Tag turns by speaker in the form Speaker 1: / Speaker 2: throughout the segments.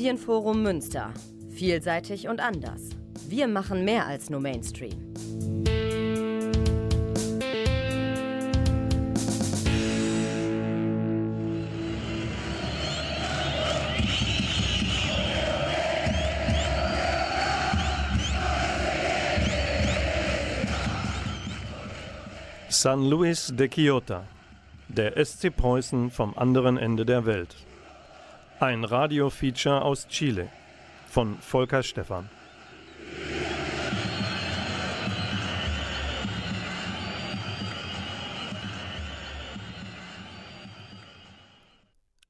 Speaker 1: Medienforum Münster. Vielseitig und anders. Wir machen mehr als nur Mainstream.
Speaker 2: San Luis de Quillota, der SC Preußen vom anderen Ende der Welt. Ein Radiofeature aus Chile von Volker Stephan.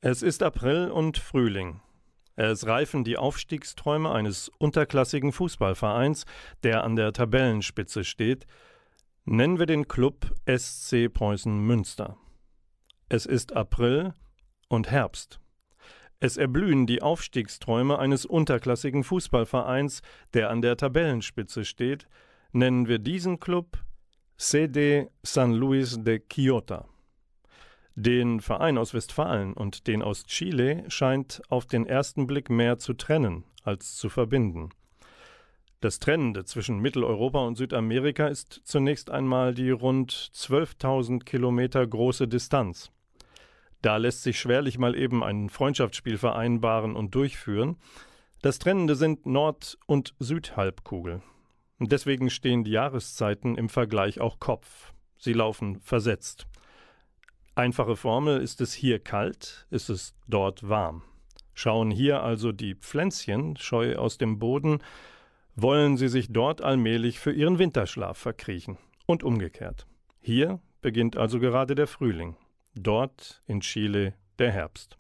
Speaker 2: Es ist April und Frühling. Es reifen die Aufstiegsträume eines unterklassigen Fußballvereins, der an der Tabellenspitze steht. Nennen wir den Club SC Preußen Münster. Es ist April und Herbst. Es erblühen die Aufstiegsträume eines unterklassigen Fußballvereins, der an der Tabellenspitze steht. Nennen wir diesen Club CD San Luis de Quillota. Den Verein aus Westfalen und den aus Chile scheint auf den ersten Blick mehr zu trennen als zu verbinden. Das Trennende zwischen Mitteleuropa und Südamerika ist zunächst einmal die rund 12.000 Kilometer große Distanz. Da lässt sich schwerlich mal eben ein Freundschaftsspiel vereinbaren und durchführen. Das Trennende sind Nord- und Südhalbkugel. Deswegen stehen die Jahreszeiten im Vergleich auch Kopf. Sie laufen versetzt. Einfache Formel, ist es hier kalt, ist es dort warm. Schauen hier also die Pflänzchen scheu aus dem Boden, wollen sie sich dort allmählich für ihren Winterschlaf verkriechen. Und umgekehrt. Hier beginnt also gerade der Frühling, dort in Chile der Herbst.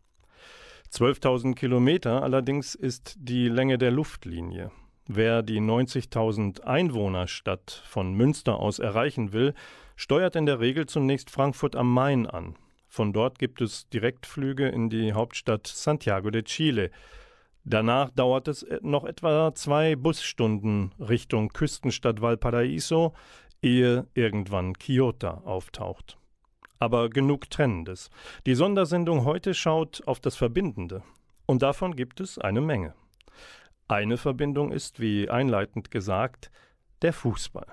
Speaker 2: 12.000 Kilometer allerdings ist die Länge der Luftlinie. Wer die 90.000 Einwohnerstadt von Münster aus erreichen will, steuert in der Regel zunächst Frankfurt am Main an. Von dort gibt es Direktflüge in die Hauptstadt Santiago de Chile. Danach dauert es noch etwa zwei Busstunden Richtung Küstenstadt Valparaiso, ehe irgendwann Kyoto auftaucht. Aber genug Trennendes. Die Sondersendung heute schaut auf das Verbindende. Und davon gibt es eine Menge. Eine Verbindung ist, wie einleitend gesagt, der Fußball.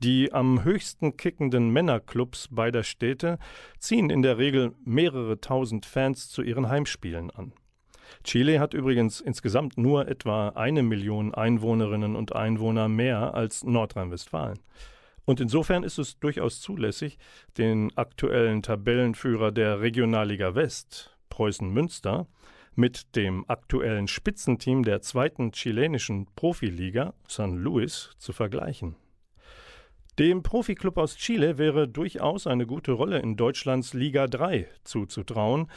Speaker 2: Die am höchsten kickenden Männerclubs beider Städte ziehen in der Regel mehrere tausend Fans zu ihren Heimspielen an. Chile hat übrigens insgesamt nur etwa eine Million Einwohnerinnen und Einwohner mehr als Nordrhein-Westfalen. Und insofern ist es durchaus zulässig, den aktuellen Tabellenführer der Regionalliga West, Preußen Münster, mit dem aktuellen Spitzenteam der zweiten chilenischen Profiliga, San Luis, zu vergleichen. Dem Profiklub aus Chile wäre durchaus eine gute Rolle in Deutschlands Liga 3 zuzutrauen.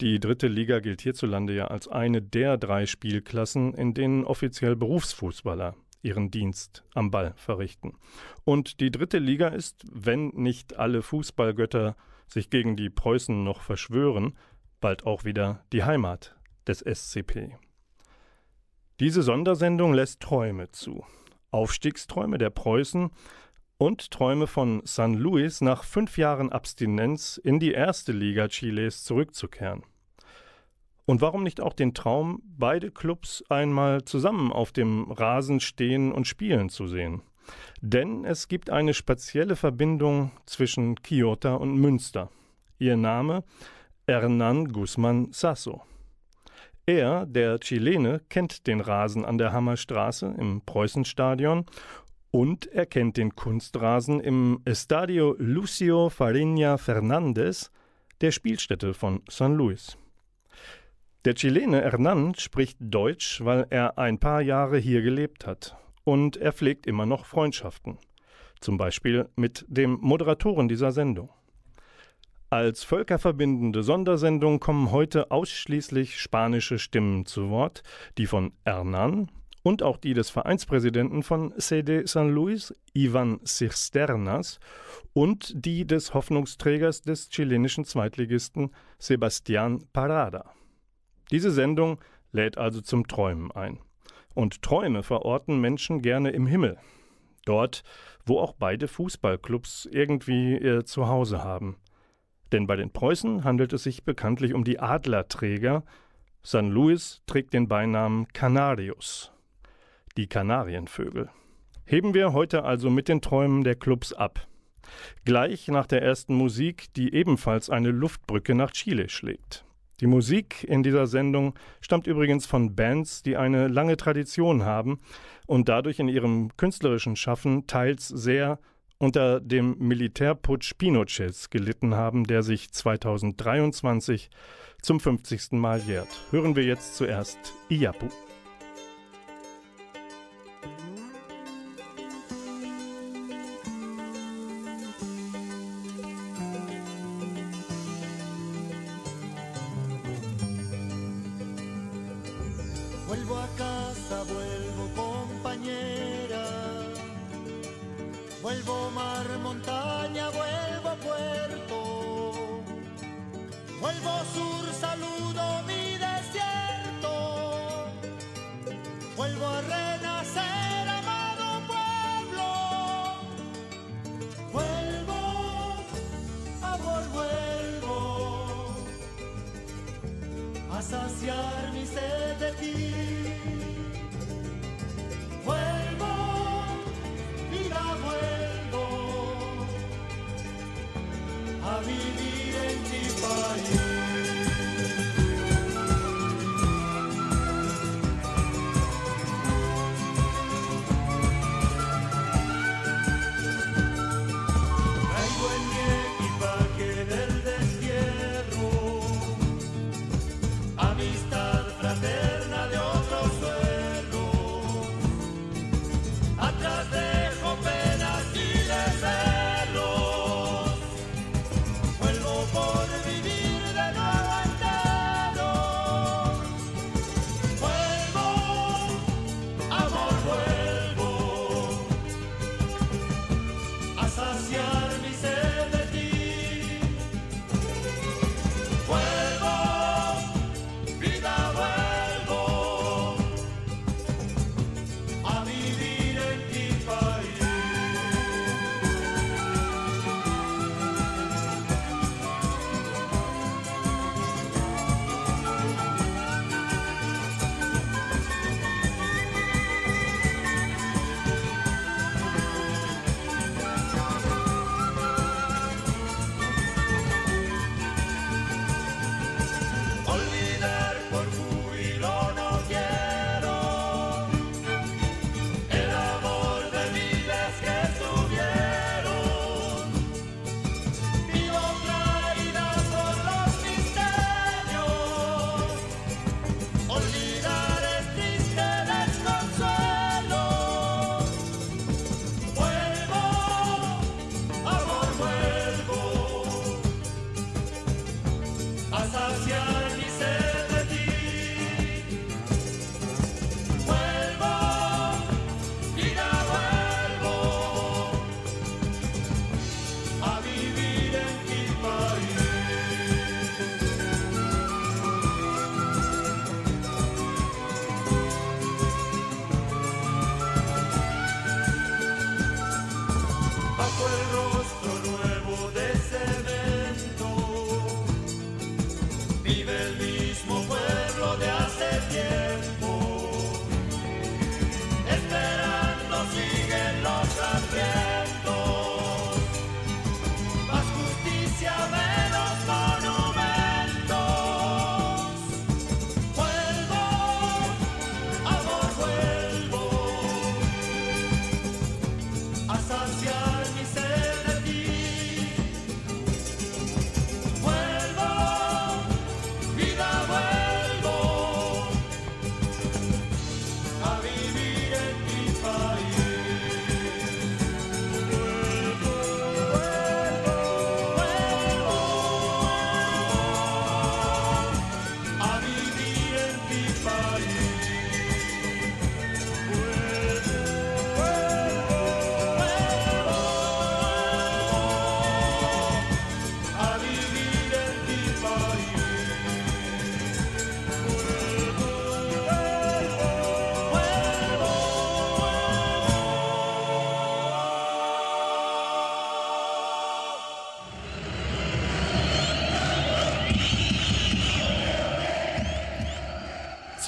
Speaker 2: Die dritte Liga gilt hierzulande ja als eine der drei Spielklassen, in denen offiziell Berufsfußballer ihren Dienst am Ball verrichten. Und die dritte Liga ist, wenn nicht alle Fußballgötter sich gegen die Preußen noch verschwören, bald auch wieder die Heimat des SCP. Diese Sondersendung lässt Träume zu. Aufstiegsträume der Preußen und Träume von San Luis nach fünf Jahren Abstinenz in die erste Liga Chiles zurückzukehren. Und warum nicht auch den Traum, beide Clubs einmal zusammen auf dem Rasen stehen und spielen zu sehen? Denn es gibt eine spezielle Verbindung zwischen Kyoto und Münster. Ihr Name Hernan Guzman Sasso. Er, der Chilene, kennt den Rasen an der Hammerstraße im Preußenstadion und er kennt den Kunstrasen im Estadio Lucio Farinha Fernandez, der Spielstätte von San Luis. Der Chilene Hernán spricht Deutsch, weil er ein paar Jahre hier gelebt hat. Und er pflegt immer noch Freundschaften. Zum Beispiel mit dem Moderatoren dieser Sendung. Als völkerverbindende Sondersendung kommen heute ausschließlich spanische Stimmen zu Wort, die von Hernán, und auch die des Vereinspräsidenten von CD San Luis, Ivan Cisternas, und die des Hoffnungsträgers des chilenischen Zweitligisten Sebastián Parada. Diese Sendung lädt also zum Träumen ein. Und Träume verorten Menschen gerne im Himmel. Dort, wo auch beide Fußballclubs irgendwie ihr Zuhause haben. Denn bei den Preußen handelt es sich bekanntlich um die Adlerträger,
Speaker 3: San Luis trägt den Beinamen Canarios, die Kanarienvögel. Heben wir heute also mit den Träumen der Clubs ab. Gleich nach der ersten Musik, die ebenfalls eine Luftbrücke nach Chile schlägt. Die Musik in dieser Sendung stammt übrigens von Bands, die eine lange Tradition haben und dadurch in ihrem künstlerischen Schaffen teils sehr unter dem Militärputsch Pinochets gelitten haben, der sich 2023 zum 50. Mal jährt. Hören wir jetzt zuerst Iapu.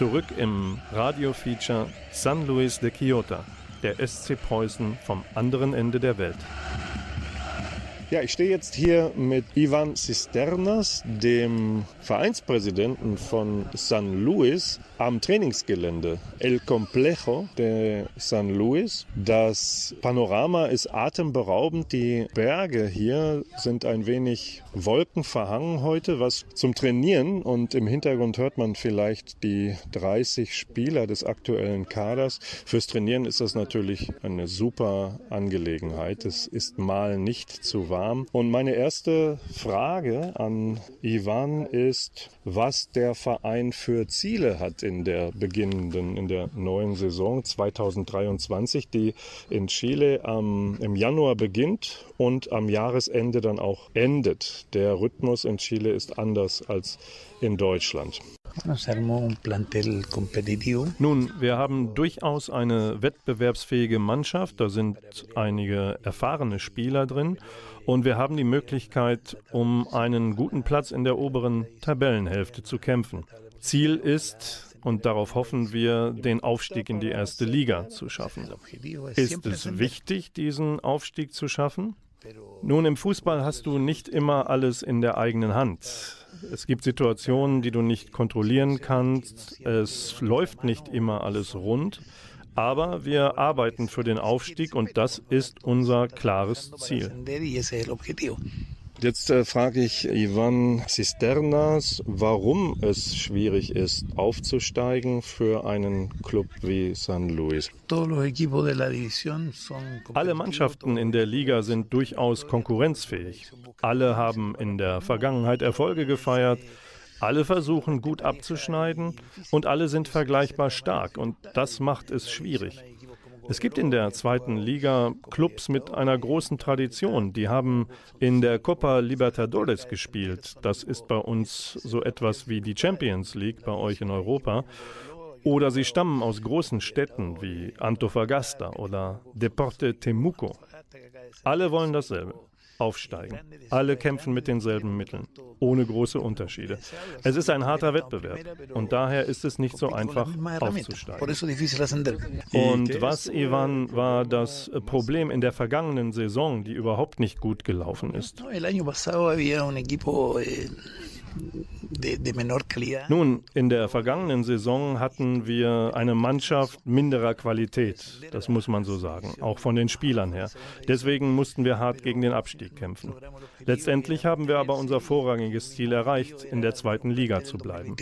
Speaker 2: Zurück im Radiofeature San Luis de Quillota, der SC Preußen vom anderen Ende der Welt. Ja, ich stehe jetzt hier mit Ivan Cisternas, dem Vereinspräsidenten von San Luis, am Trainingsgelände El Complejo de San Luis. Das Panorama ist atemberaubend. Die Berge hier sind ein wenig wolkenverhangen heute, was zum Trainieren und im Hintergrund hört man vielleicht die 30 Spieler des aktuellen Kaders. Fürs Trainieren ist das natürlich eine super Angelegenheit. Es ist mal nicht zu warm. Und meine erste Frage an Ivan ist, was der Verein für Ziele hat in der beginnenden, in der neuen Saison 2023, die in Chile ähm, im Januar beginnt und am Jahresende dann auch endet. Der Rhythmus in Chile ist anders als in Deutschland. Nun, wir haben durchaus eine wettbewerbsfähige Mannschaft. Da sind einige erfahrene Spieler drin. Und wir haben die Möglichkeit, um einen guten Platz in der oberen Tabellenhälfte zu kämpfen. Ziel ist, und darauf hoffen wir, den Aufstieg in die erste Liga zu schaffen. Ist es wichtig, diesen Aufstieg zu schaffen? Nun, im Fußball hast du nicht immer alles in der eigenen Hand. Es gibt Situationen, die du nicht kontrollieren kannst. Es läuft nicht immer alles rund. Aber wir arbeiten für den Aufstieg und das ist unser klares Ziel. Jetzt äh, frage ich Ivan Cisternas, warum es schwierig ist, aufzusteigen für einen Club wie San Luis. Alle Mannschaften in der Liga sind durchaus konkurrenzfähig. Alle haben in der Vergangenheit Erfolge gefeiert. Alle versuchen gut abzuschneiden und alle sind vergleichbar stark und das macht es schwierig. Es gibt in der zweiten Liga Clubs mit einer großen Tradition. Die haben in der Copa Libertadores gespielt. Das ist bei uns so etwas wie die Champions League bei euch in Europa. Oder sie stammen aus großen Städten wie Antofagasta oder Deporte Temuco. Alle wollen dasselbe aufsteigen. Alle kämpfen mit denselben Mitteln, ohne große Unterschiede. Es ist ein harter Wettbewerb und daher ist es nicht so einfach aufzusteigen. Und was, Ivan, war das Problem in der vergangenen Saison, die überhaupt nicht gut gelaufen ist? Nun, in der vergangenen Saison hatten wir eine Mannschaft minderer Qualität, das muss man so sagen, auch von den Spielern her. Deswegen mussten wir hart gegen den Abstieg kämpfen. Letztendlich haben wir aber unser vorrangiges Ziel erreicht, in der zweiten Liga zu bleiben.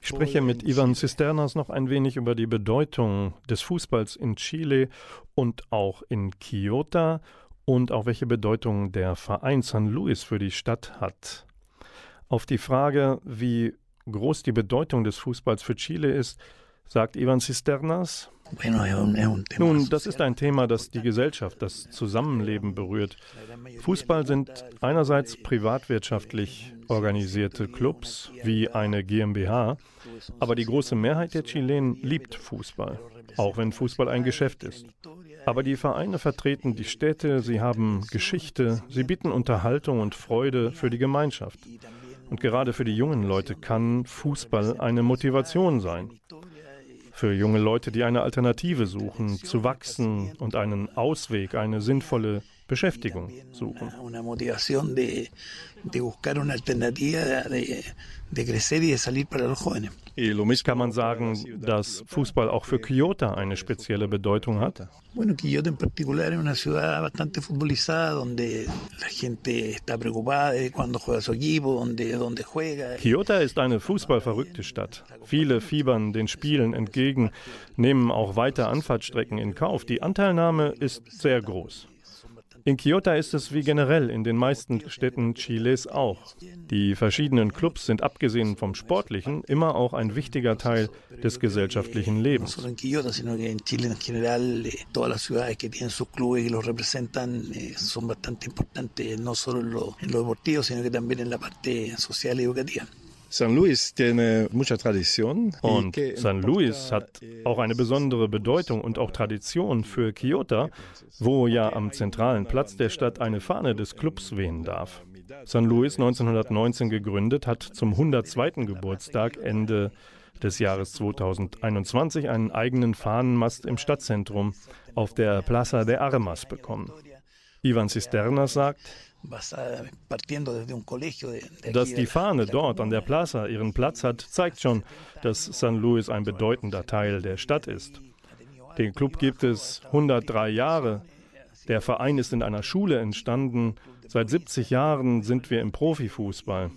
Speaker 2: Ich spreche mit Ivan Cisternas noch ein wenig über die Bedeutung des Fußballs in Chile und auch in Kyoto und auch welche Bedeutung der Verein San Luis für die Stadt hat. Auf die Frage, wie groß die Bedeutung des Fußballs für Chile ist, sagt Ivan Cisternas. Nun, das ist ein Thema, das die Gesellschaft, das Zusammenleben berührt. Fußball sind einerseits privatwirtschaftlich organisierte Clubs wie eine GmbH, aber die große Mehrheit der Chilenen liebt Fußball, auch wenn Fußball ein Geschäft ist. Aber die Vereine vertreten die Städte, sie haben Geschichte, sie bieten Unterhaltung und Freude für die Gemeinschaft. Und gerade für die jungen Leute kann Fußball eine Motivation sein. Für junge Leute, die eine Alternative suchen, zu wachsen und einen Ausweg, eine sinnvolle Beschäftigung suchen. Kann man sagen, dass Fußball auch für Kyoto eine spezielle Bedeutung hat? Kyoto ist eine fußballverrückte Stadt. Viele fiebern den Spielen entgegen, nehmen auch weite Anfahrtstrecken in Kauf. Die Anteilnahme ist sehr groß. In Kyoto ist es wie generell in den meisten Städten Chiles auch. Die verschiedenen Clubs sind abgesehen vom Sportlichen immer auch ein wichtiger Teil des gesellschaftlichen Lebens. San Luis tiene mucha tradición. Und San Luis hat auch eine besondere Bedeutung und auch Tradition für Kyoto, wo ja am zentralen Platz der Stadt eine Fahne des Clubs wehen darf. St. Louis 1919 gegründet, hat zum 102. Geburtstag Ende des Jahres 2021 einen eigenen Fahnenmast im Stadtzentrum auf der Plaza de Armas bekommen. Ivan Cisternas sagt, dass die Fahne dort an der Plaza ihren Platz hat, zeigt schon, dass St. Louis ein bedeutender Teil der Stadt ist. Den Club gibt es 103 Jahre. Der Verein ist in einer Schule entstanden. Seit 70 Jahren sind wir im Profifußball.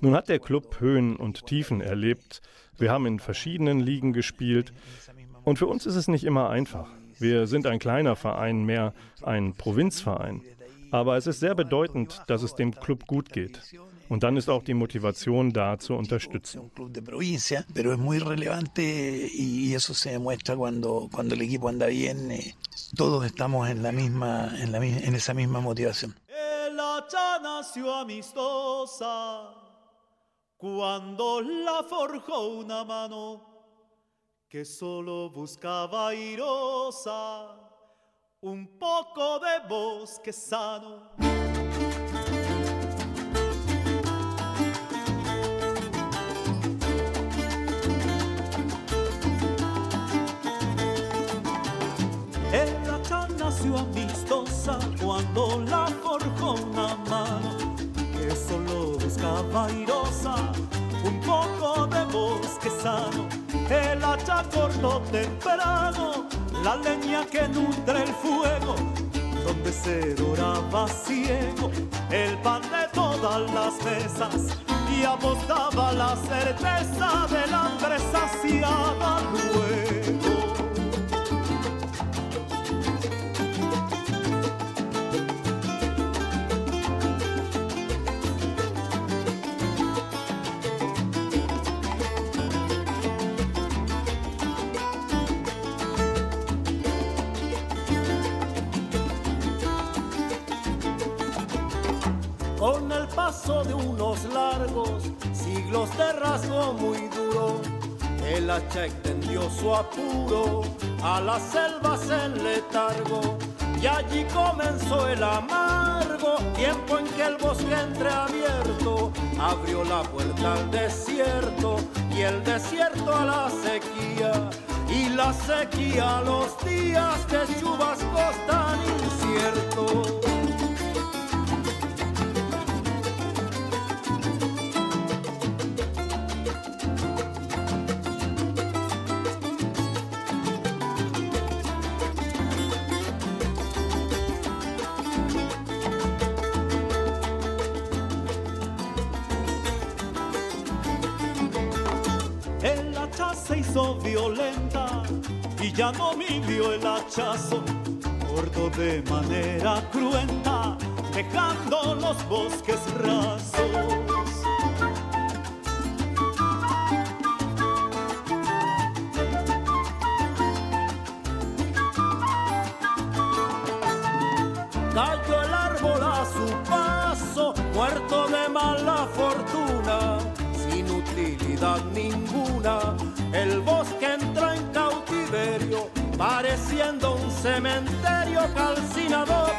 Speaker 2: Nun hat der Club Höhen und Tiefen erlebt. Wir haben in verschiedenen Ligen gespielt. Und für uns ist es nicht immer einfach. Wir sind ein kleiner Verein, mehr ein Provinzverein. Aber es ist sehr bedeutend, dass es dem Club gut geht. Und dann ist auch die Motivation da zu unterstützen.
Speaker 4: Todos estamos en la misma, en la, en esa misma motivación.
Speaker 5: cuando la forjó una mano que solo buscaba airosa un poco de bosque sano. El hacha nació amistosa cuando la forjó una mano que solo buscaba airosa un poco de bosque sano. El hacha cortó temprano la leña que nutre el fuego, donde se doraba ciego el pan de todas las mesas y apostaba la certeza del hambre saciada luego. Paso de unos largos siglos de rasgo muy duro, el hacha extendió su apuro a las selvas en letargo. Y allí comenzó el amargo tiempo en que el bosque entreabierto abrió la puerta al desierto y el desierto a la sequía y la sequía a los días de chubascos tan inciertos. Y ya no midió el hachazo, cortó de manera cruenta, dejando los bosques rasos. cementerio calcinador.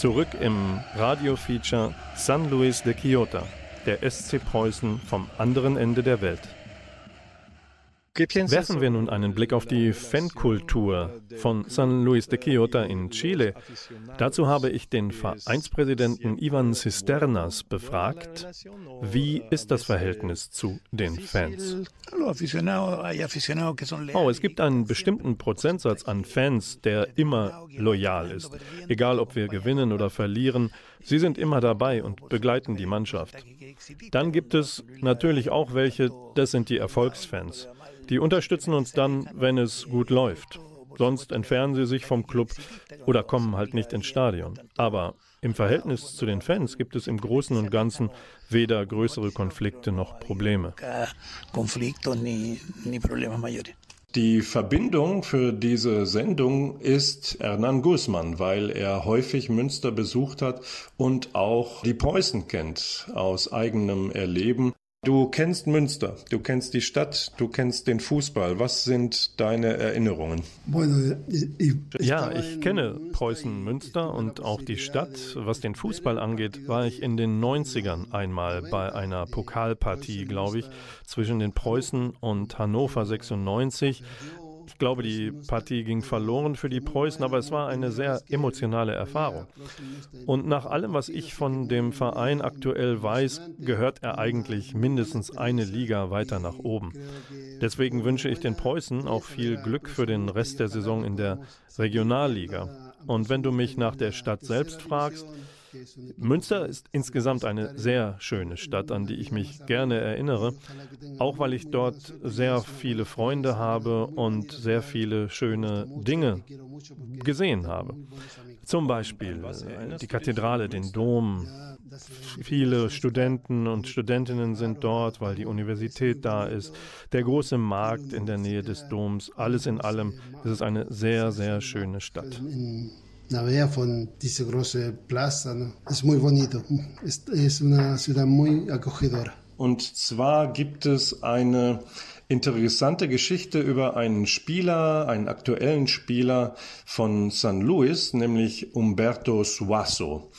Speaker 2: Zurück im Radiofeature San Luis de Quillota, der SC Preußen vom anderen Ende der Welt. Werfen wir nun einen Blick auf die Fankultur von San Luis de Quillota in Chile. Dazu habe ich den Vereinspräsidenten Ivan Cisternas befragt. Wie ist das Verhältnis zu den Fans? Oh, es gibt einen bestimmten Prozentsatz an Fans, der immer loyal ist. Egal, ob wir gewinnen oder verlieren, sie sind immer dabei und begleiten die Mannschaft. Dann gibt es natürlich auch welche, das sind die Erfolgsfans. Die unterstützen uns dann, wenn es gut läuft. Sonst entfernen sie sich vom Club oder kommen halt nicht ins Stadion. Aber im Verhältnis zu den Fans gibt es im Großen und Ganzen weder größere Konflikte noch Probleme. Die Verbindung für diese Sendung ist Hernan Guzman, weil er häufig Münster besucht hat und auch die Preußen kennt aus eigenem Erleben. Du kennst Münster, du kennst die Stadt, du kennst den Fußball. Was sind deine Erinnerungen? Ja, ich kenne Preußen Münster und auch die Stadt. Was den Fußball angeht, war ich in den 90ern einmal bei einer Pokalpartie, glaube ich, zwischen den Preußen und Hannover 96 ich glaube, die Partie ging verloren für die Preußen, aber es war eine sehr emotionale Erfahrung. Und nach allem, was ich von dem Verein aktuell weiß, gehört er eigentlich mindestens eine Liga weiter nach oben. Deswegen wünsche ich den Preußen auch viel Glück für den Rest der Saison in der Regionalliga. Und wenn du mich nach der Stadt selbst fragst, Münster ist insgesamt eine sehr schöne Stadt, an die ich mich gerne erinnere, auch weil ich dort sehr viele Freunde habe und sehr viele schöne Dinge gesehen habe. Zum Beispiel die Kathedrale, den Dom. Viele Studenten und Studentinnen sind dort, weil die Universität da ist. Der große Markt in der Nähe des Doms. Alles in allem ist es eine sehr, sehr schöne Stadt
Speaker 6: navega von dieser großen Plaza. ¿no? Es muy bonito. Es, es una ciudad muy acogedora.
Speaker 2: Und zwar gibt es eine interessante Geschichte über einen Spieler, einen aktuellen Spieler von San Luis, nämlich Umberto Suazo.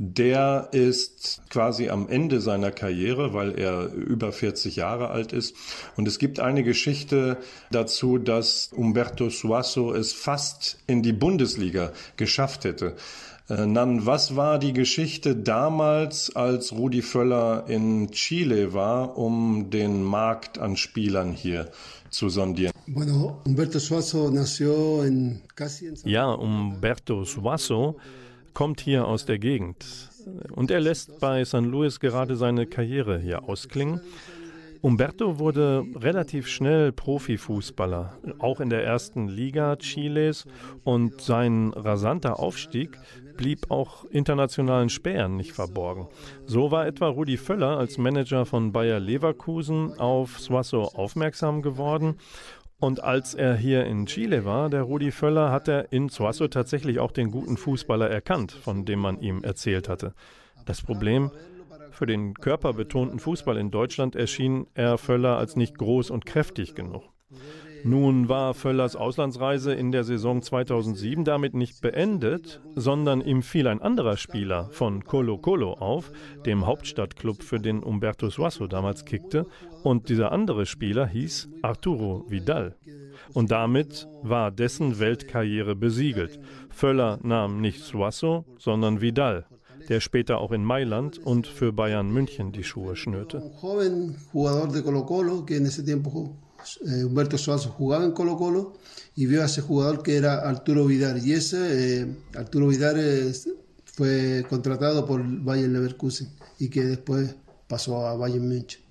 Speaker 2: Der ist quasi am Ende seiner Karriere, weil er über 40 Jahre alt ist. Und es gibt eine Geschichte dazu, dass Umberto Suazo es fast in die Bundesliga geschafft hätte. Äh, Nan, was war die Geschichte damals, als Rudi Völler in Chile war, um den Markt an Spielern hier zu sondieren? Ja, Umberto Suazo kommt hier aus der Gegend und er lässt bei San Luis gerade seine Karriere hier ausklingen. Umberto wurde relativ schnell Profifußballer, auch in der ersten Liga Chiles und sein rasanter Aufstieg blieb auch internationalen Spähern nicht verborgen. So war etwa Rudi Völler als Manager von Bayer Leverkusen auf Suazo aufmerksam geworden und als er hier in Chile war, der Rudi Völler, hat er in Suazo tatsächlich auch den guten Fußballer erkannt, von dem man ihm erzählt hatte. Das Problem, für den körperbetonten Fußball in Deutschland erschien er Völler als nicht groß und kräftig genug. Nun war Völlers Auslandsreise in der Saison 2007 damit nicht beendet, sondern ihm fiel ein anderer Spieler von Colo Colo auf, dem Hauptstadtklub, für den Umberto Suazo damals kickte, und dieser andere Spieler hieß Arturo Vidal. Und damit war dessen Weltkarriere besiegelt. Völler nahm nicht Suazo, sondern Vidal, der später auch in Mailand und für Bayern München die Schuhe schnürte.
Speaker 6: Eh, Humberto Suazo jugaba en Colo Colo y vio a ese jugador que era Arturo Vidal. Y ese, eh, Arturo Vidal es, fue contratado por Bayern Leverkusen y que después pasó a Bayern München.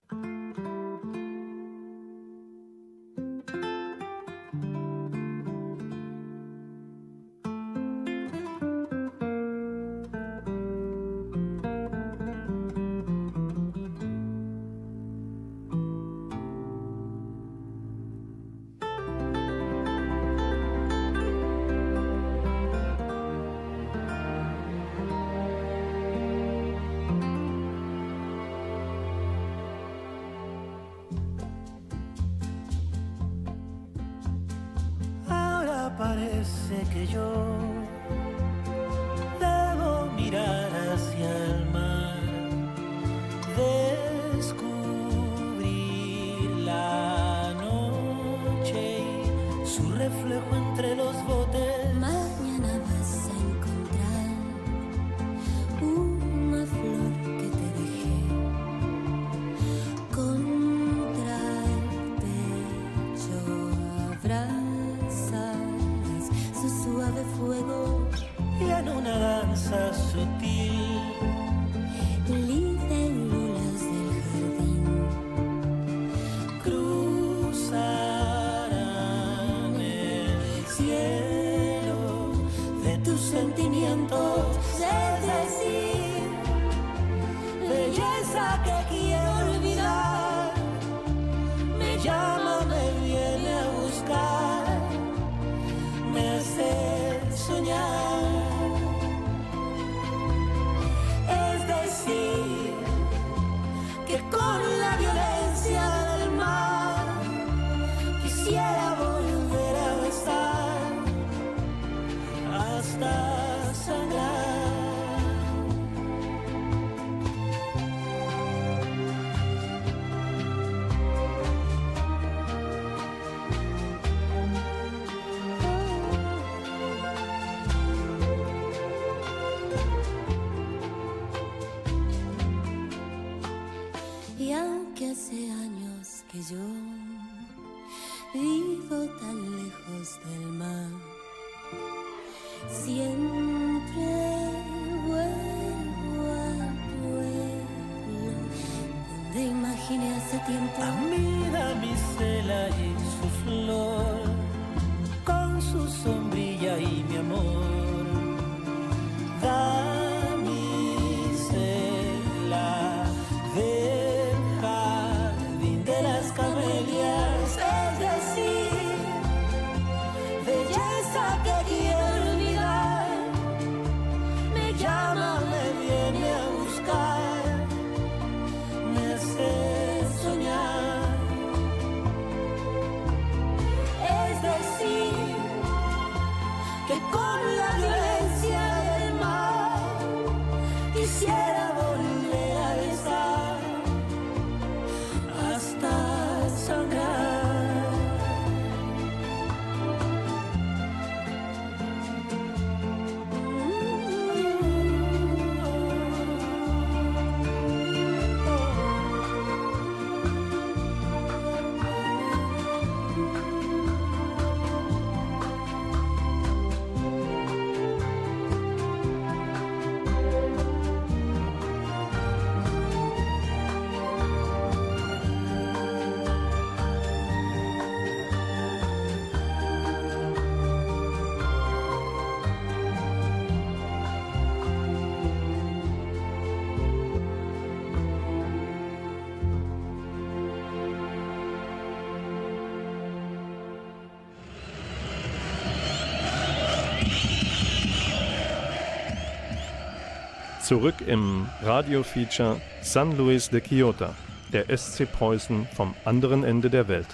Speaker 2: Zurück im Radiofeature San Luis de Quillota, der SC Preußen vom anderen Ende der Welt.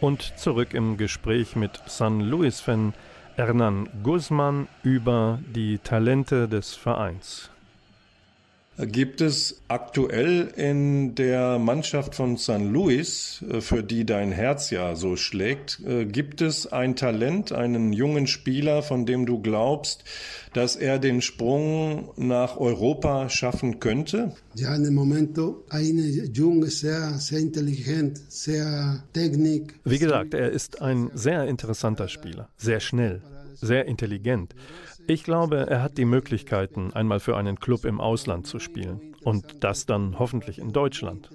Speaker 2: Und zurück im Gespräch mit San Luis-Fan Hernan Guzman über die Talente des Vereins.
Speaker 7: Gibt es aktuell in der Mannschaft von San Luis, äh, für die dein Herz ja so schlägt, äh, gibt es ein Talent, einen jungen Spieler, von dem du glaubst, dass er den Sprung nach Europa schaffen könnte?
Speaker 6: Ya en el momento hay un Jung sehr, sehr intelligent, sehr Technik.
Speaker 2: Wie gesagt, er ist ein sehr interessanter Spieler, sehr schnell, sehr intelligent. Ich glaube, er hat die Möglichkeiten, einmal für einen Club im Ausland zu spielen. Und das dann hoffentlich in Deutschland.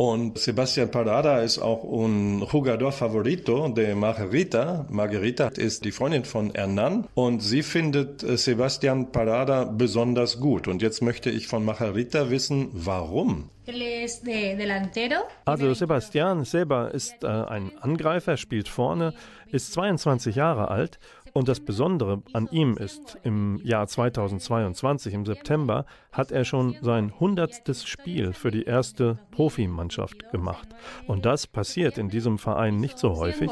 Speaker 7: Und Sebastian Parada ist auch un jugador favorito de Margarita. Margarita ist die Freundin von Hernan und sie findet äh, Sebastian Parada besonders gut. Und jetzt möchte ich von Margarita wissen, warum?
Speaker 2: Also Sebastian Seba ist äh, ein Angreifer, spielt vorne, ist 22 Jahre alt und das Besondere an ihm ist, im Jahr 2022, im September, hat er schon sein hundertstes Spiel für die erste Profimannschaft gemacht. Und das passiert in diesem Verein nicht so
Speaker 8: 100
Speaker 2: häufig.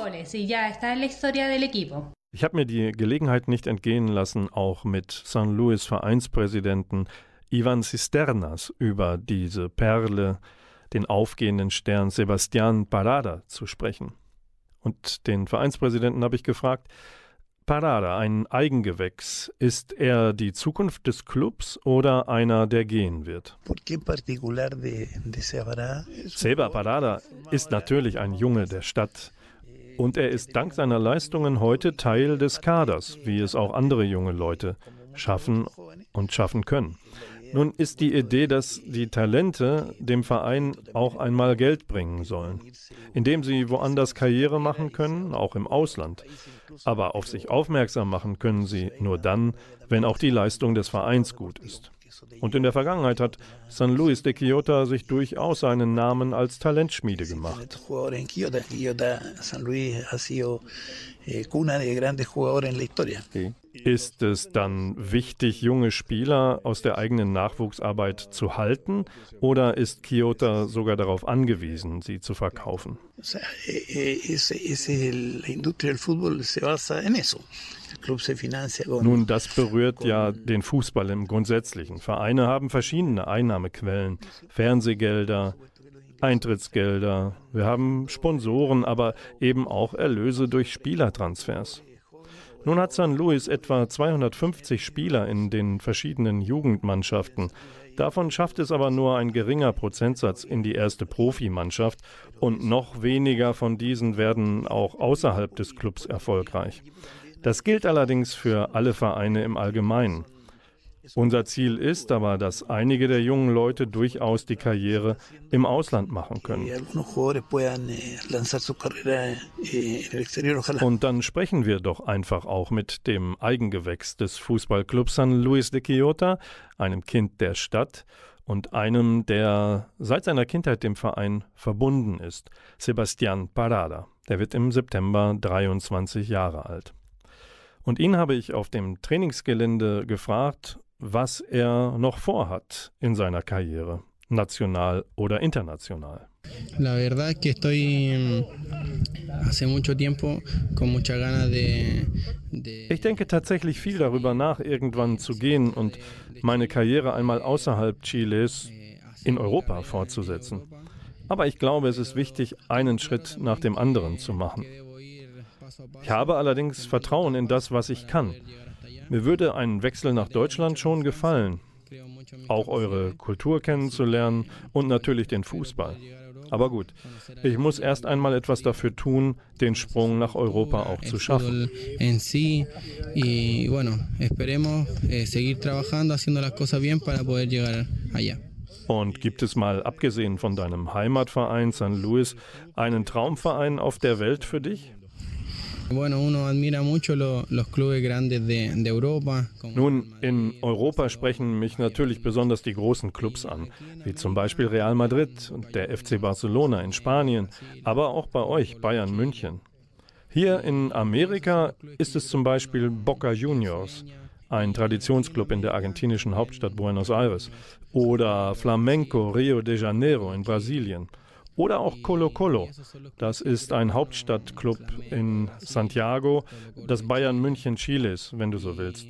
Speaker 2: Ich habe mir die Gelegenheit nicht entgehen lassen, auch mit St. Louis Vereinspräsidenten Ivan Cisternas über diese Perle, den aufgehenden Stern Sebastian Parada zu sprechen. Und den Vereinspräsidenten habe ich gefragt, Parada, ein Eigengewächs, ist er die Zukunft des Clubs oder einer, der gehen wird? Seba Parada ist natürlich ein Junge der Stadt. Und er ist dank seiner Leistungen heute Teil des Kaders, wie es auch andere junge Leute schaffen und schaffen können. Nun ist die Idee, dass die Talente dem Verein auch einmal Geld bringen sollen, indem sie woanders Karriere machen können, auch im Ausland. Aber auf sich aufmerksam machen können sie nur dann, wenn auch die Leistung des Vereins gut ist. Und in der Vergangenheit hat San Luis de Quillota sich durchaus einen Namen als Talentschmiede gemacht. Ist es dann wichtig, junge Spieler aus der eigenen Nachwuchsarbeit zu halten oder ist Kyoto sogar darauf angewiesen, sie zu verkaufen? Nun, das berührt ja den Fußball im Grundsätzlichen. Vereine haben verschiedene Einnahmequellen, Fernsehgelder, Eintrittsgelder, wir haben Sponsoren, aber eben auch Erlöse durch Spielertransfers. Nun hat San Luis etwa 250 Spieler in den verschiedenen Jugendmannschaften. Davon schafft es aber nur ein geringer Prozentsatz in die erste Profimannschaft und noch weniger von diesen werden auch außerhalb des Clubs erfolgreich. Das gilt allerdings für alle Vereine im Allgemeinen. Unser Ziel ist aber, dass einige der jungen Leute durchaus die Karriere im Ausland machen können. Und dann sprechen wir doch einfach auch mit dem Eigengewächs des Fußballclubs San Luis de Quillota, einem Kind der Stadt und einem, der seit seiner Kindheit dem Verein verbunden ist, Sebastian Parada. Der wird im September 23 Jahre alt. Und ihn habe ich auf dem Trainingsgelände gefragt, was er noch vorhat in seiner Karriere, national oder international.
Speaker 9: La verdad es que estoy mm, hace mucho tiempo con mucha ganas de,
Speaker 2: de Ich denke tatsächlich viel darüber nach, irgendwann zu gehen und meine Karriere einmal außerhalb Chiles in Europa fortzusetzen. Aber ich glaube, es ist wichtig, einen Schritt nach dem anderen zu machen. Ich habe allerdings Vertrauen in das, was ich kann. Mir würde ein Wechsel nach Deutschland schon gefallen. Auch eure Kultur kennenzulernen und natürlich den Fußball. Aber gut, ich muss erst einmal etwas dafür tun, den Sprung nach Europa auch zu schaffen.
Speaker 9: Eh,
Speaker 2: Und gibt es mal, abgesehen von deinem Heimatverein San Luis, einen Traumverein auf der Welt für dich? Nun, in Europa sprechen mich natürlich besonders die großen Clubs an, wie zum Beispiel Real Madrid und der FC Barcelona in Spanien, aber auch bei euch, Bayern München. Hier in Amerika ist es zum Beispiel Boca Juniors, ein Traditionsclub in der argentinischen Hauptstadt Buenos Aires, oder Flamenco Rio de Janeiro in Brasilien oder auch Colo Colo. Das ist ein Hauptstadtclub in Santiago, das Bayern München Chiles, wenn du so willst.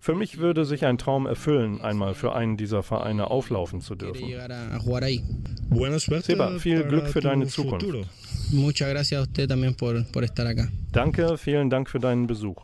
Speaker 2: Für mich würde sich ein Traum erfüllen, einmal für einen dieser Vereine auflaufen zu dürfen. Seba, viel Glück für deine Zukunft. Danke, vielen Dank für deinen Besuch.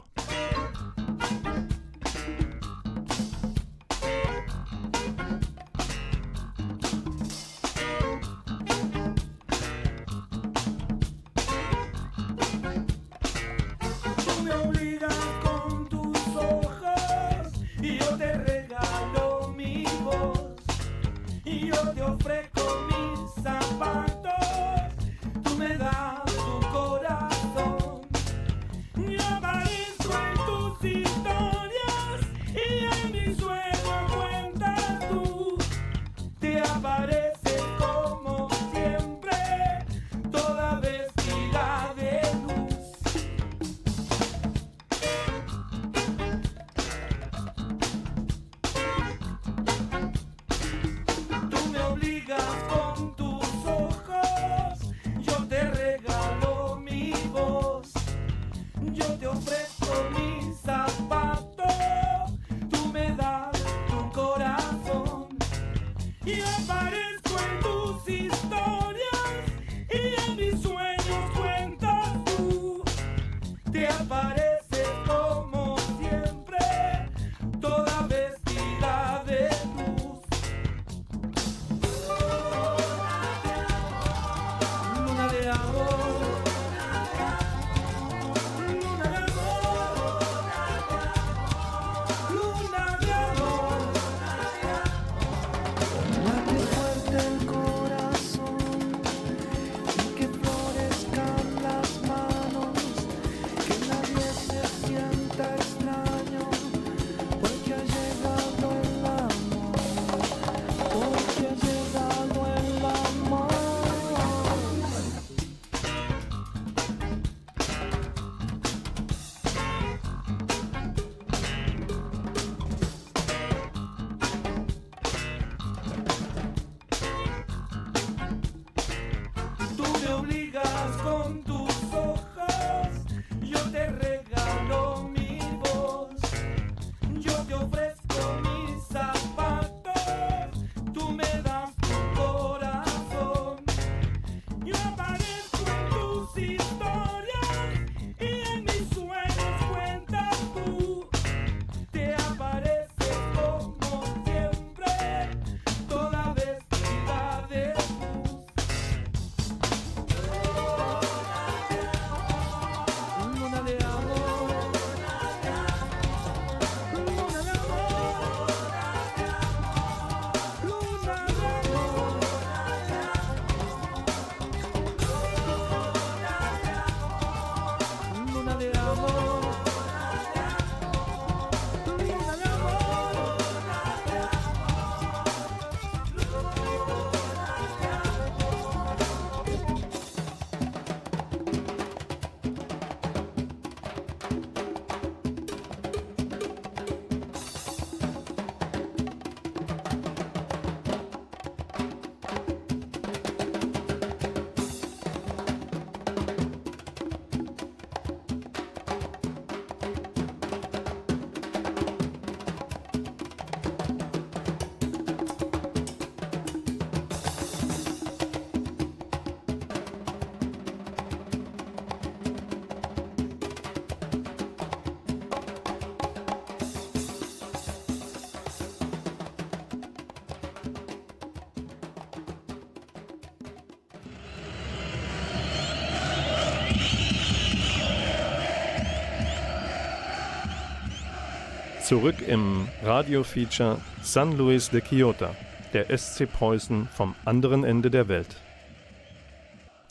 Speaker 2: Zurück im Radiofeature San Luis de Quillota, der SC Preußen vom anderen Ende der Welt.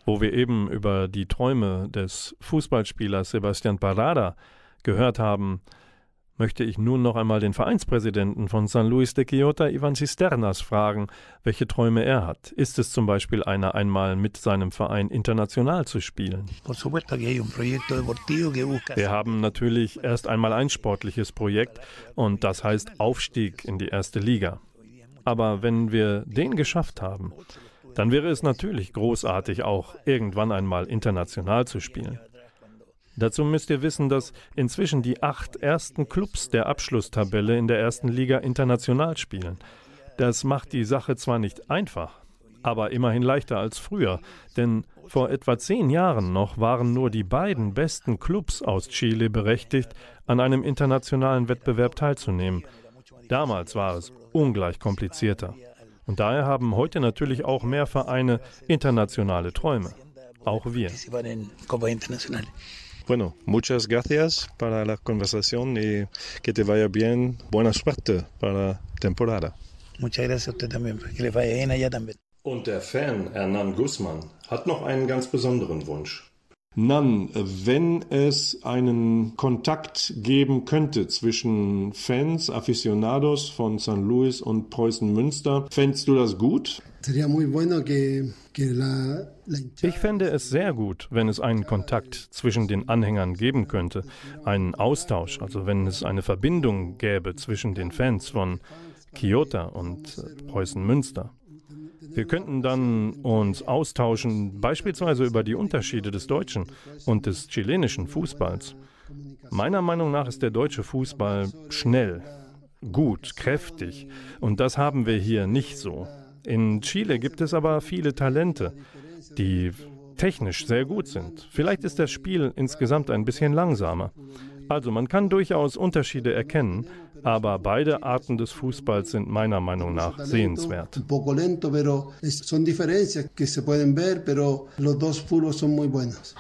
Speaker 2: Wo wir eben über die Träume des Fußballspielers Sebastian Parada gehört haben, möchte ich nun noch einmal den Vereinspräsidenten von San Luis de Quillota, Ivan Cisternas, fragen, welche Träume er hat. Ist es zum Beispiel einer, einmal mit seinem Verein international zu spielen? Wir haben natürlich erst einmal ein sportliches Projekt und das heißt Aufstieg in die erste Liga. Aber wenn wir den geschafft haben, dann wäre es natürlich großartig, auch irgendwann einmal international zu spielen. Dazu müsst ihr wissen, dass inzwischen die acht ersten Clubs der Abschlusstabelle in der ersten Liga international spielen. Das macht die Sache zwar nicht einfach, aber immerhin leichter als früher, denn vor etwa zehn Jahren noch waren nur die beiden besten Clubs aus Chile berechtigt, an einem internationalen Wettbewerb teilzunehmen. Damals war es ungleich komplizierter. Und daher haben heute natürlich auch mehr Vereine internationale Träume. Auch wir.
Speaker 7: Bueno, muchas gracias para la conversación y que te vaya bien. Buena suerte para la temporada.
Speaker 4: Muchas gracias a usted también. Que le vaya bien allá también.
Speaker 2: Und der Fan Hernan Guzman hat noch einen ganz besonderen Wunsch.
Speaker 7: Nan, wenn es einen Kontakt geben könnte zwischen Fans, Aficionados von San Luis und Preußen Münster, fändest du das gut?
Speaker 2: Ich fände es sehr gut, wenn es einen Kontakt zwischen den Anhängern geben könnte, einen Austausch, also wenn es eine Verbindung gäbe zwischen den Fans von Kyoto und Preußen Münster. Wir könnten dann uns austauschen, beispielsweise über die Unterschiede des deutschen und des chilenischen Fußballs. Meiner Meinung nach ist der deutsche Fußball schnell, gut, kräftig und das haben wir hier nicht so. In Chile gibt es aber viele Talente, die technisch sehr gut sind. Vielleicht ist das Spiel insgesamt ein bisschen langsamer. Also man kann durchaus Unterschiede erkennen, aber beide Arten des Fußballs sind meiner Meinung nach sehenswert.
Speaker 6: Un poco lento, pero son diferencias que se pueden ver, pero los dos fútbol son muy buenos.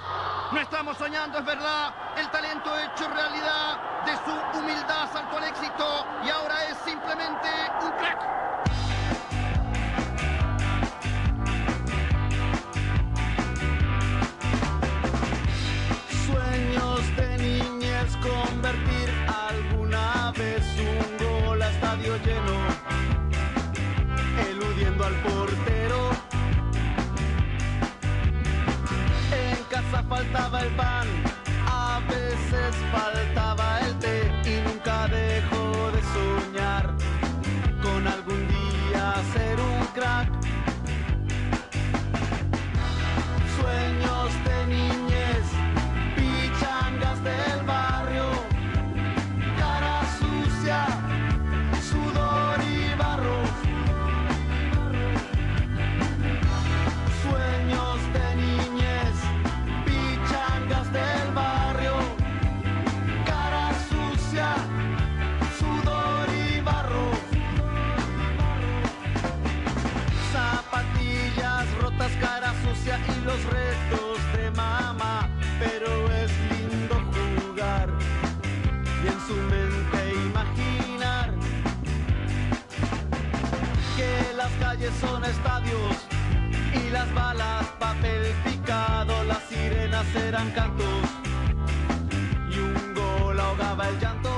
Speaker 10: No estamos soñando, es verdad. El talento hecho realidad. De su humildad saltó al éxito y ahora es simplemente un crack. Son estadios y las balas papel picado, las sirenas eran cantos y un gol ahogaba el llanto.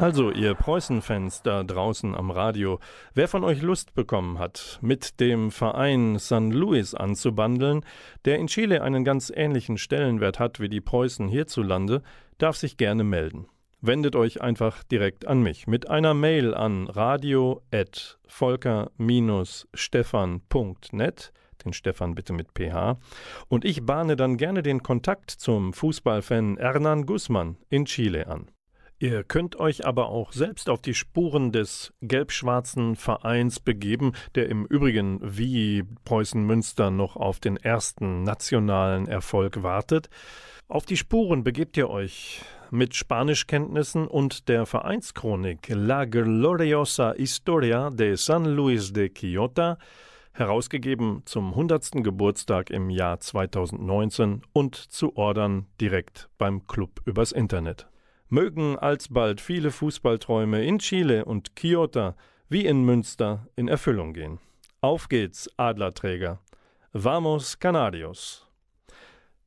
Speaker 2: Also, ihr Preußen-Fans da draußen am Radio, wer von euch Lust bekommen hat, mit dem Verein San Luis anzubandeln, der in Chile einen ganz ähnlichen Stellenwert hat wie die Preußen hierzulande, darf sich gerne melden. Wendet euch einfach direkt an mich mit einer Mail an radio@volker-stefan.net den Stefan bitte mit PH. Und ich bahne dann gerne den Kontakt zum Fußballfan Hernan Guzman in Chile an. Ihr könnt euch aber auch selbst auf die Spuren des gelb-schwarzen Vereins begeben, der im Übrigen wie Preußen Münster noch auf den ersten nationalen Erfolg wartet. Auf die Spuren begebt ihr euch mit Spanischkenntnissen und der Vereinschronik La Gloriosa Historia de San Luis de Quillota, herausgegeben zum 100. Geburtstag im Jahr 2019 und zu ordern direkt beim Club übers Internet. Mögen alsbald viele Fußballträume in Chile und Kyoto wie in Münster in Erfüllung gehen. Auf geht's, Adlerträger. Vamos Canarios.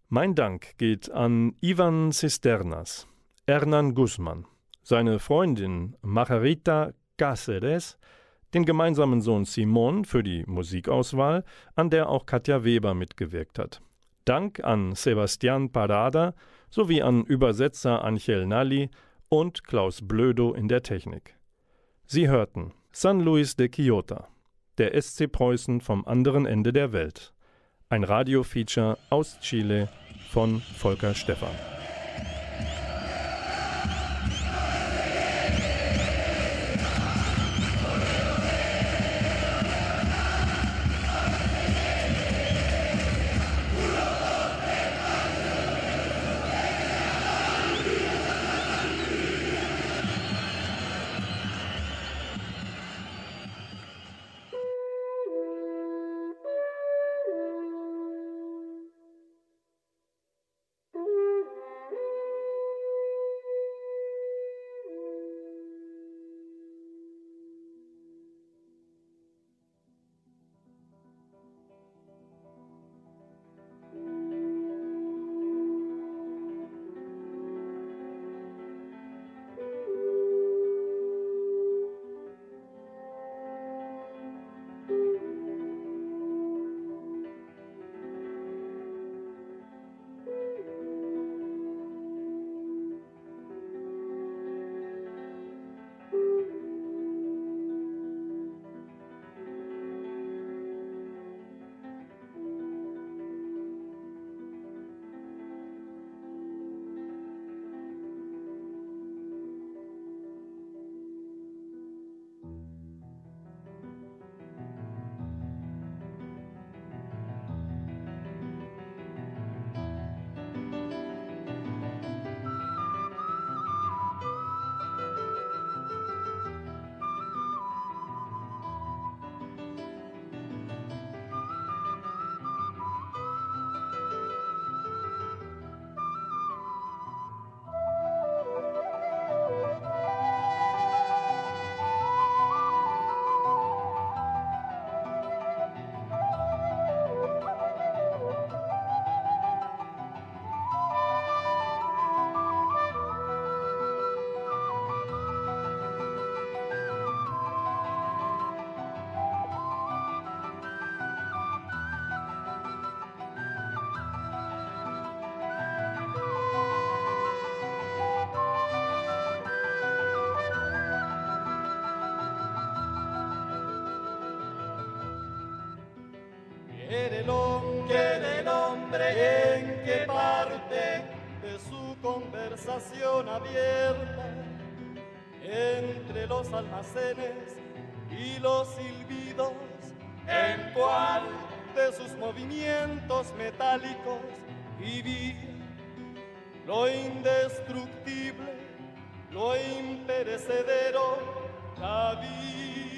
Speaker 2: Mein Dank geht an Ivan Cisternas, Hernan Guzman, seine Freundin Margarita Cáceres, den gemeinsamen Sohn Simon für die Musikauswahl, an der auch Katja Weber mitgewirkt hat. Dank an Sebastian Parada sowie an Übersetzer Angel Nalli und Klaus Blödo in der Technik. Sie hörten San Luis de Quillota, der SC Preußen vom anderen Ende der Welt. Ein Radiofeature aus Chile von Volker Stephan.
Speaker 10: Quérelo, quérelo,
Speaker 11: hombre en qué parte de su conversación abierta entre los almacenes y los silbidos, en cuál de sus movimientos metálicos vivía lo indestructible, lo imperecedero, la vida.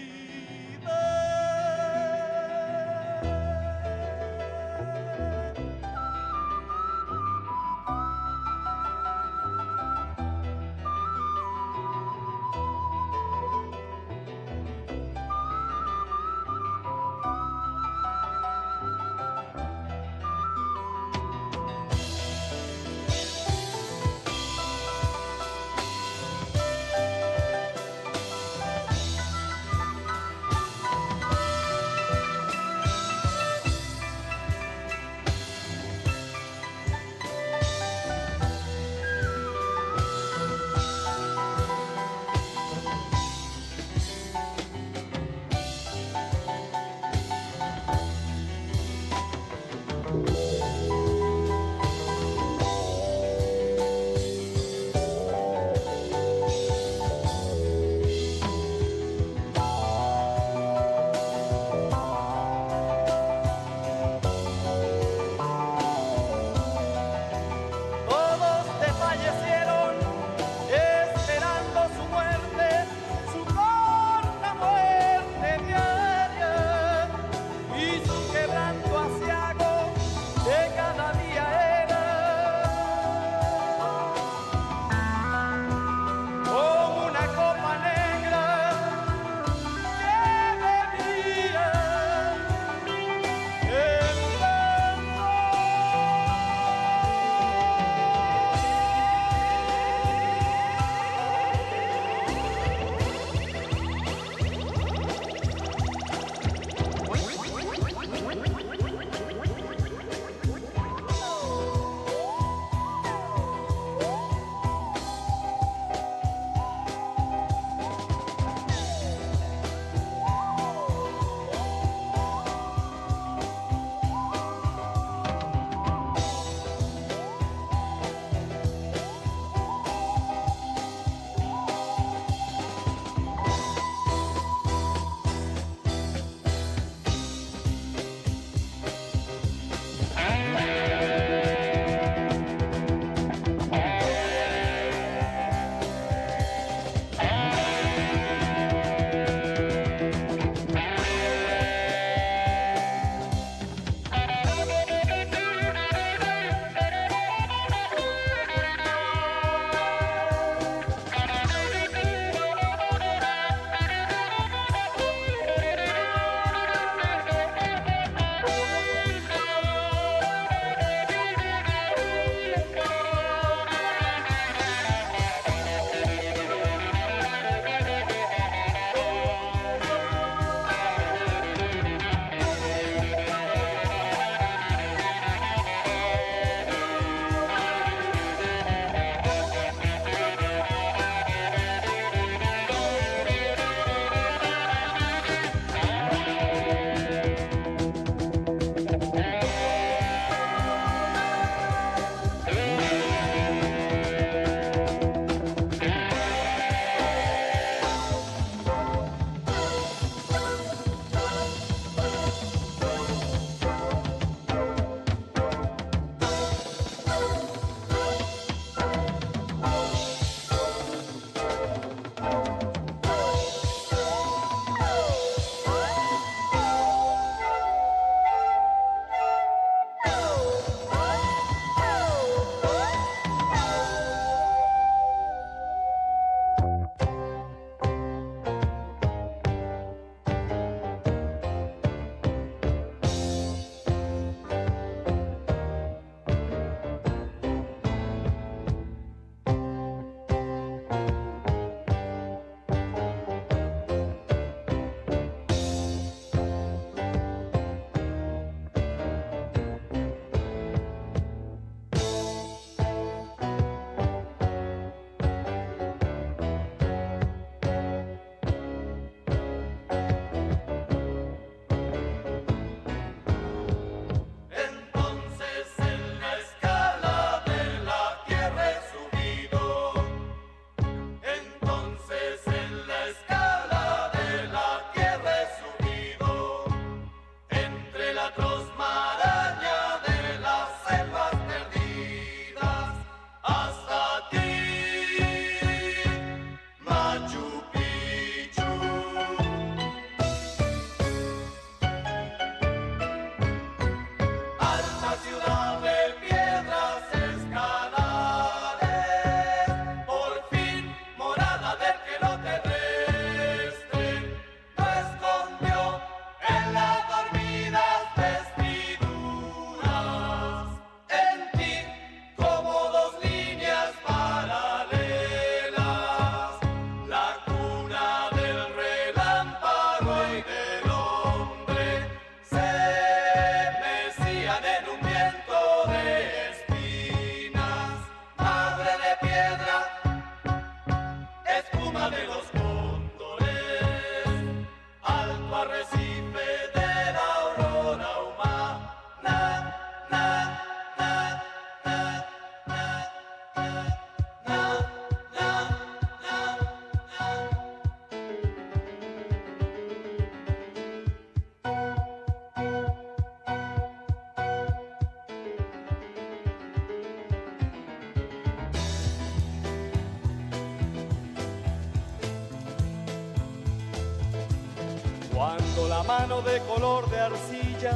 Speaker 11: Mano de color de arcilla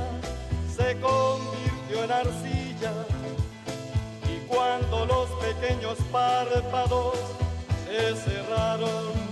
Speaker 11: se convirtió en arcilla. Y cuando los pequeños párpados se cerraron,